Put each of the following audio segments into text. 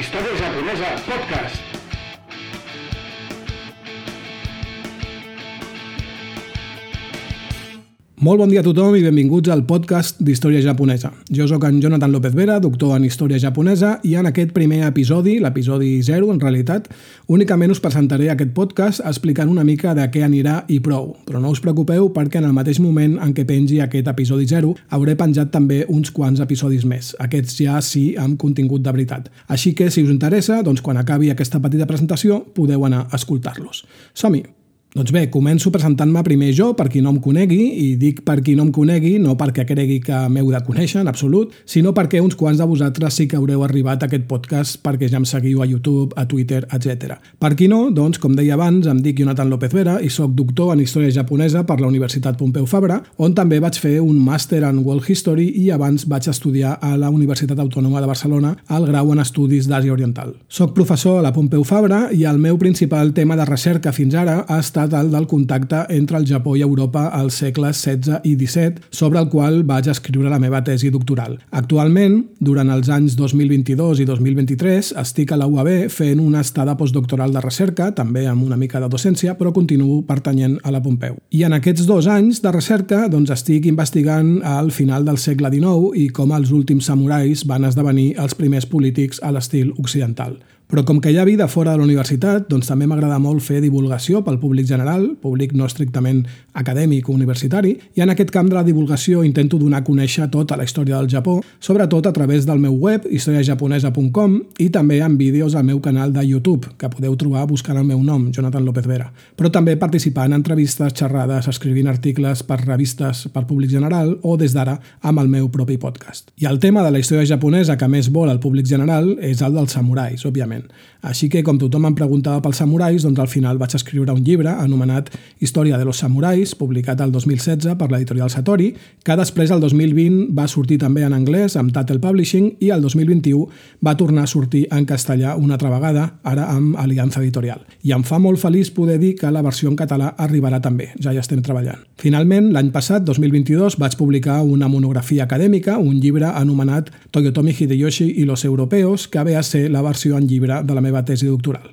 Història japonesa podcast. Molt bon dia a tothom i benvinguts al podcast d'Història Japonesa. Jo sóc en Jonathan López Vera, doctor en Història Japonesa, i en aquest primer episodi, l'episodi 0 en realitat, únicament us presentaré aquest podcast explicant una mica de què anirà i prou. Però no us preocupeu perquè en el mateix moment en què pengi aquest episodi 0 hauré penjat també uns quants episodis més, aquests ja sí amb contingut de veritat. Així que si us interessa, doncs quan acabi aquesta petita presentació podeu anar a escoltar-los. Som-hi! Doncs bé, començo presentant-me primer jo, per qui no em conegui, i dic per qui no em conegui no perquè cregui que m'heu de conèixer, en absolut, sinó perquè uns quants de vosaltres sí que haureu arribat a aquest podcast perquè ja em seguiu a YouTube, a Twitter, etc. Per qui no, doncs, com deia abans, em dic Jonathan López Vera i sóc doctor en Història Japonesa per la Universitat Pompeu Fabra, on també vaig fer un màster en World History i abans vaig estudiar a la Universitat Autònoma de Barcelona el grau en Estudis d'Àsia Oriental. Soc professor a la Pompeu Fabra i el meu principal tema de recerca fins ara ha estat estat el del contacte entre el Japó i Europa als segles XVI i XVII, sobre el qual vaig escriure la meva tesi doctoral. Actualment, durant els anys 2022 i 2023, estic a la UAB fent una estada postdoctoral de recerca, també amb una mica de docència, però continuo pertanyent a la Pompeu. I en aquests dos anys de recerca doncs, estic investigant al final del segle XIX i com els últims samurais van esdevenir els primers polítics a l'estil occidental. Però com que hi ha vida fora de la universitat, doncs també m'agrada molt fer divulgació pel públic general, públic no estrictament acadèmic o universitari, i en aquest camp de la divulgació intento donar a conèixer tota la història del Japó, sobretot a través del meu web, historiajaponesa.com, i també en vídeos al meu canal de YouTube, que podeu trobar buscant el meu nom, Jonathan López Vera. Però també participant en entrevistes, xerrades, escrivint articles per revistes per públic general o des d'ara amb el meu propi podcast. I el tema de la història japonesa que més vol el públic general és el dels samurais, òbviament moment. Així que, com tothom em preguntava pels samurais, doncs al final vaig escriure un llibre anomenat Història de los samurais, publicat el 2016 per l'editorial Satori, que després, el 2020, va sortir també en anglès amb Tattle Publishing i el 2021 va tornar a sortir en castellà una altra vegada, ara amb Aliança Editorial. I em fa molt feliç poder dir que la versió en català arribarà també, ja hi estem treballant. Finalment, l'any passat, 2022, vaig publicar una monografia acadèmica, un llibre anomenat Toyotomi Hideyoshi i los europeos, que ve a ser la versió en llibre de la meva tesi doctoral.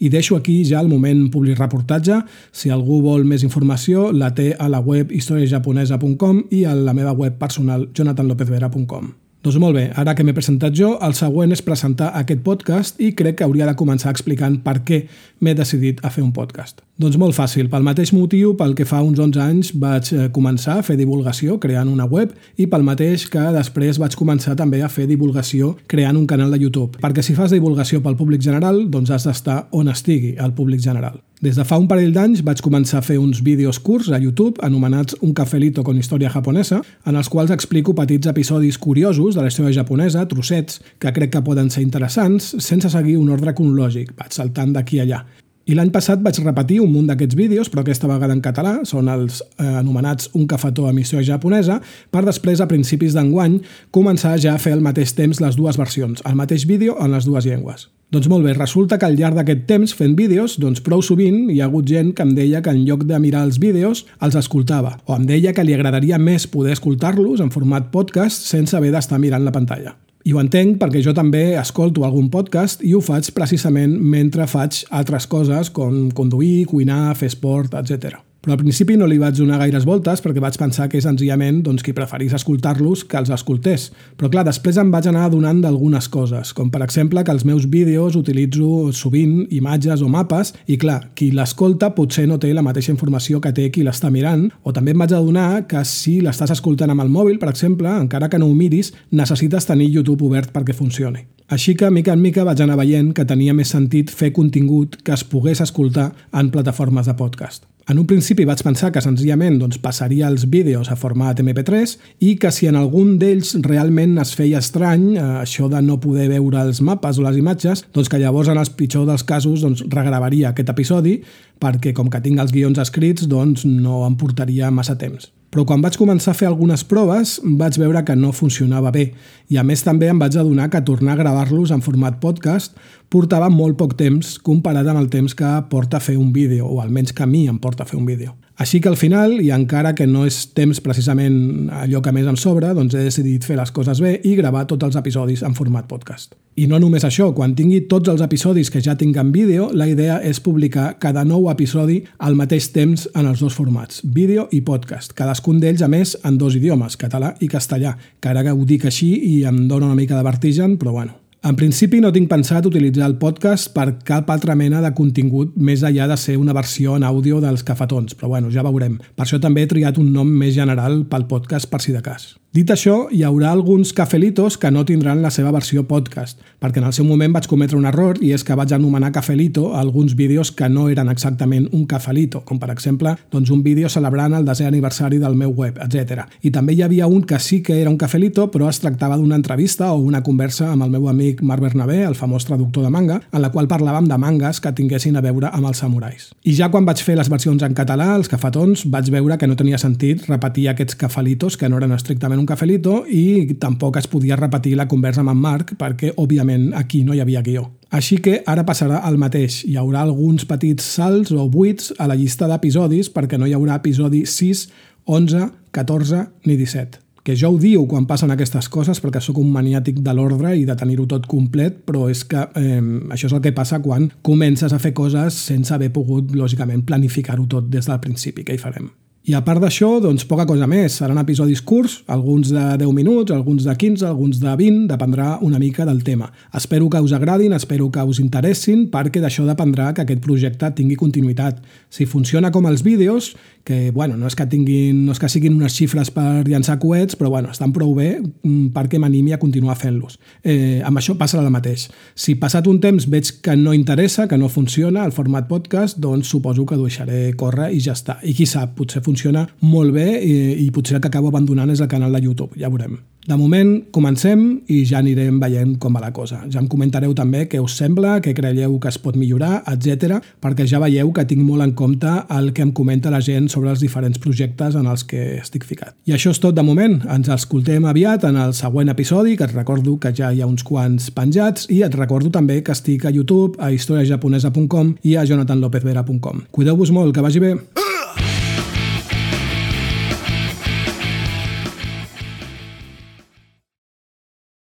I deixo aquí ja el moment public reportatge. Si algú vol més informació, la té a la web historiajaponesa.com i a la meva web personal jonathanlopezvera.com. Doncs molt bé, ara que m'he presentat jo, el següent és presentar aquest podcast i crec que hauria de començar explicant per què m'he decidit a fer un podcast. Doncs molt fàcil, pel mateix motiu pel que fa uns 11 anys vaig eh, començar a fer divulgació creant una web i pel mateix que després vaig començar també a fer divulgació creant un canal de YouTube. Perquè si fas divulgació pel públic general, doncs has d'estar on estigui el públic general. Des de fa un parell d'anys vaig començar a fer uns vídeos curts a YouTube anomenats Un cafelito con història japonesa, en els quals explico petits episodis curiosos de la història japonesa, trossets, que crec que poden ser interessants, sense seguir un ordre cronològic, vaig saltant d'aquí a allà. I l'any passat vaig repetir un munt d'aquests vídeos, però aquesta vegada en català, són els eh, anomenats Un cafetó a missió japonesa, per després, a principis d'enguany, començar ja a fer al mateix temps les dues versions, el mateix vídeo en les dues llengües. Doncs molt bé, resulta que al llarg d'aquest temps fent vídeos, doncs prou sovint hi ha hagut gent que em deia que en lloc de mirar els vídeos els escoltava, o em deia que li agradaria més poder escoltar-los en format podcast sense haver d'estar mirant la pantalla. I ho entenc perquè jo també escolto algun podcast i ho faig precisament mentre faig altres coses com conduir, cuinar, fer esport, etc. Però al principi no li vaig donar gaires voltes perquè vaig pensar que senzillament doncs, qui preferís escoltar-los que els escoltés. Però clar, després em vaig anar adonant d'algunes coses, com per exemple que els meus vídeos utilitzo sovint imatges o mapes i clar, qui l'escolta potser no té la mateixa informació que té qui l'està mirant, o també em vaig adonar que si l'estàs escoltant amb el mòbil, per exemple, encara que no ho miris, necessites tenir YouTube obert perquè funcioni. Així que, mica en mica, vaig anar veient que tenia més sentit fer contingut que es pogués escoltar en plataformes de podcast. En un principi vaig pensar que senzillament doncs, passaria els vídeos a format MP3 i que si en algun d'ells realment es feia estrany eh, això de no poder veure els mapes o les imatges, doncs que llavors en els pitjors dels casos doncs, regravaria aquest episodi perquè com que tinc els guions escrits doncs no em portaria massa temps. Però quan vaig començar a fer algunes proves vaig veure que no funcionava bé i a més també em vaig adonar que tornar a gravar-los en format podcast portava molt poc temps comparat amb el temps que porta fer un vídeo, o almenys que a mi em porta fer un vídeo. Així que al final, i encara que no és temps precisament allò que més em sobra, doncs he decidit fer les coses bé i gravar tots els episodis en format podcast. I no només això, quan tingui tots els episodis que ja tinc en vídeo, la idea és publicar cada nou episodi al mateix temps en els dos formats, vídeo i podcast, cadascun d'ells a més en dos idiomes, català i castellà, que ara que ho dic així i em dóna una mica de vertigen, però bueno, en principi no tinc pensat utilitzar el podcast per cap altra mena de contingut més enllà de ser una versió en àudio dels cafetons, però bueno, ja veurem. Per això també he triat un nom més general pel podcast per si de cas. Dit això, hi haurà alguns cafelitos que no tindran la seva versió podcast, perquè en el seu moment vaig cometre un error i és que vaig anomenar cafelito a alguns vídeos que no eren exactament un cafelito, com per exemple doncs un vídeo celebrant el desè aniversari del meu web, etc. I també hi havia un que sí que era un cafelito, però es tractava d'una entrevista o una conversa amb el meu amic Marc Bernabé, el famós traductor de manga, en la qual parlàvem de mangas que tinguessin a veure amb els samurais. I ja quan vaig fer les versions en català, els cafetons, vaig veure que no tenia sentit repetir aquests cafelitos que no eren estrictament un cafelito i tampoc es podia repetir la conversa amb en Marc perquè, òbviament, aquí no hi havia guió. Així que ara passarà el mateix. Hi haurà alguns petits salts o buits a la llista d'episodis perquè no hi haurà episodi 6, 11, 14 ni 17 que jo ho diu quan passen aquestes coses perquè sóc un maniàtic de l'ordre i de tenir-ho tot complet, però és que eh, això és el que passa quan comences a fer coses sense haver pogut, lògicament, planificar-ho tot des del principi, que hi farem. I a part d'això, doncs poca cosa més. Seran episodis curts, alguns de 10 minuts, alguns de 15, alguns de 20, dependrà una mica del tema. Espero que us agradin, espero que us interessin, perquè d'això dependrà que aquest projecte tingui continuïtat. Si funciona com els vídeos, que bueno, no és que tinguin, no és que siguin unes xifres per llançar coets, però bueno, estan prou bé mm, perquè m'animi a continuar fent-los. Eh, amb això passa el mateix. Si passat un temps veig que no interessa, que no funciona el format podcast, doncs suposo que deixaré córrer i ja està. I qui sap, potser funciona molt bé i, i potser el que acabo abandonant és el canal de YouTube, ja veurem. De moment, comencem i ja anirem veient com va la cosa. Ja em comentareu també què us sembla, què creieu que es pot millorar, etc, perquè ja veieu que tinc molt en compte el que em comenta la gent sobre els diferents projectes en els que estic ficat. I això és tot de moment. Ens escoltem aviat en el següent episodi, que et recordo que ja hi ha uns quants penjats, i et recordo també que estic a YouTube, a historiajaponesa.com i a jonathanlopezvera.com. Cuideu-vos molt, que vagi bé!